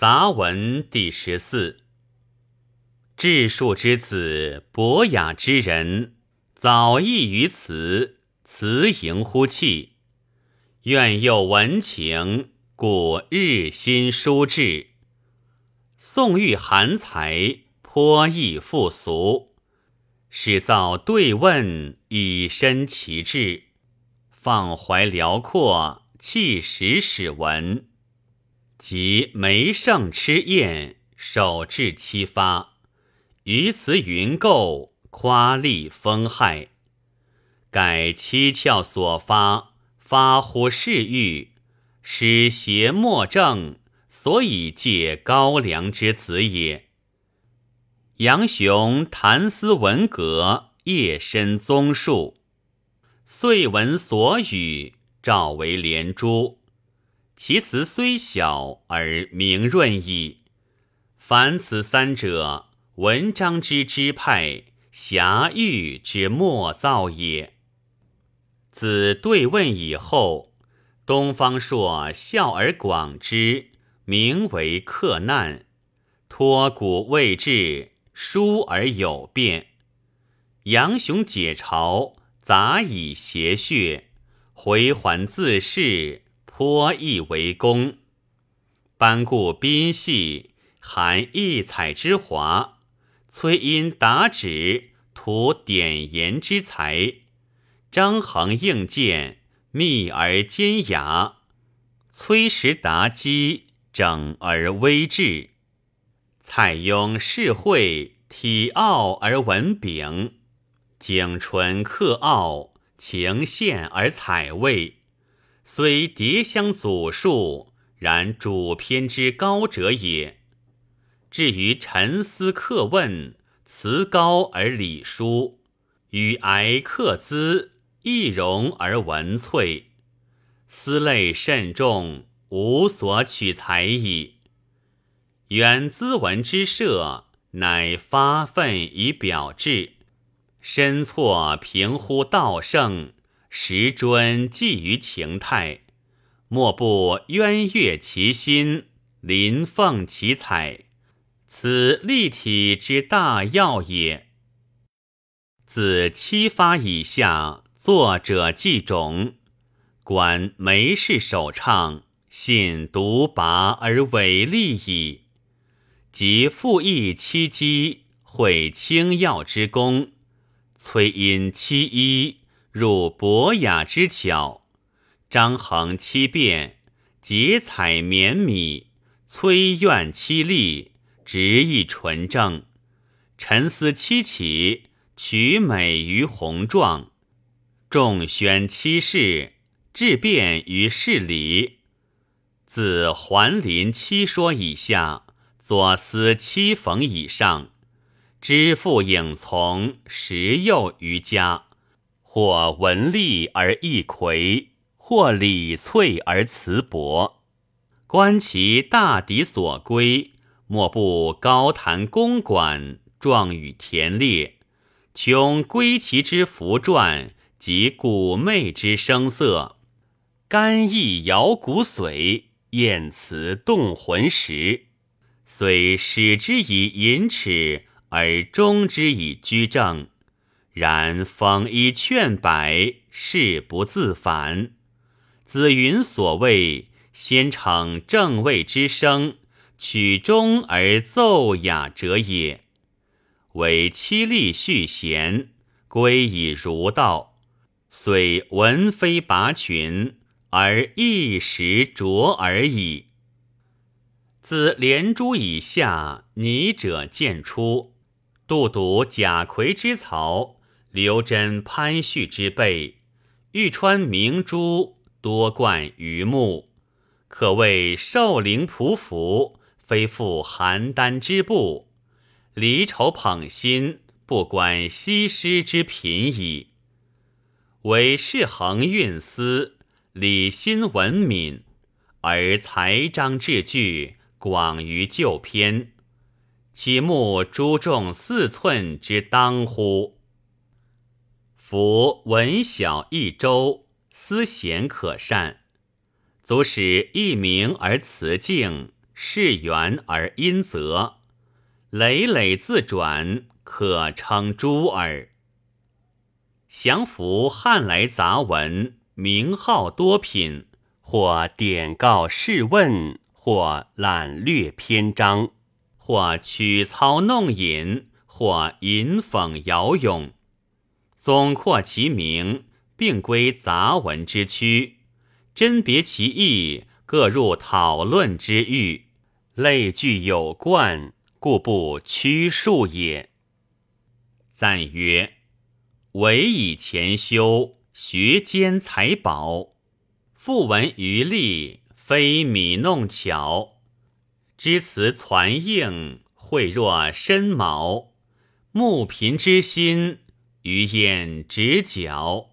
杂文第十四。智树之子，博雅之人，早异于辞，辞盈乎气。愿有文情，故日新书志。宋玉含才，颇易复俗。始造对问，以身其志，放怀辽阔。气时使文，即梅盛吃宴，手至七发，于此云构，夸丽风害。改七窍所发，发乎世欲，使邪莫正，所以借高粱之子也。杨雄谈思文革，夜深综述，遂闻所语。召为连珠，其词虽小而明润矣。凡此三者，文章之支派，侠欲之莫造也。子对问以后，东方朔笑而广之，名为克难；托古未至，疏而有变。杨雄解嘲，杂以邪谑。回环自是，颇易为功。班固宾细，含异彩之华；崔因达旨，图典言之才。张衡应见，密而兼雅；崔实达机，整而微质。蔡邕世会，体傲而文炳；景纯克傲。情献而采味，虽叠相祖述，然主篇之高者也。至于沉思客问，辞高而礼疏，与哀克咨，易容而文粹，思类甚重，无所取材矣。远兹文之设，乃发愤以表志。身错平乎道圣，时尊寄于情态，莫不渊悦其心，临奉其采，此立体之大要也。自七发以下，作者记种，管梅氏首唱，信独拔而伟立矣。即复议七机，会清要之功。崔因七一入博雅之巧，张衡七变结彩绵密，崔苑七丽直意纯正，沉思七起取美于宏壮，众宣七事质变于事理。自桓林七说以下，左思七讽以上。知父影从时幼于家，或文丽而易魁，或礼翠而辞薄。观其大抵所归，莫不高谈公馆，壮语田猎。穷归其之符传及古媚之声色，干意摇骨髓，艳词动魂识。虽使之以淫耻。而终之以居正，然讽一劝百，事不自反。子云所谓“先逞正位之声，取中而奏雅者也”。为七力续弦，归以儒道，虽文非拔群，而一时卓而已。自连珠以下，拟者渐出。杜笃、贾逵之曹，刘桢、潘旭之辈，玉川明珠多冠于目，可谓寿龄匍匐，非负邯郸之步；离愁捧心，不关西施之品矣。为世恒运思，理心文敏，而才章志句广于旧篇。其目诸重四寸之当乎？夫文小一周，思贤可善，足使一明而辞静，事圆而因则，累累自转，可称诸耳。降服汉来杂文，名号多品，或典告试问，或览略篇章，或曲操弄引，或吟讽谣咏，总括其名，并归杂文之区，甄别其意，各入讨论之域。类聚有贯，故不屈数也。赞曰：唯以前修，学兼财宝，复闻余力，非米弄巧。知词攒应，会若深毛。慕贫之心，余燕直角。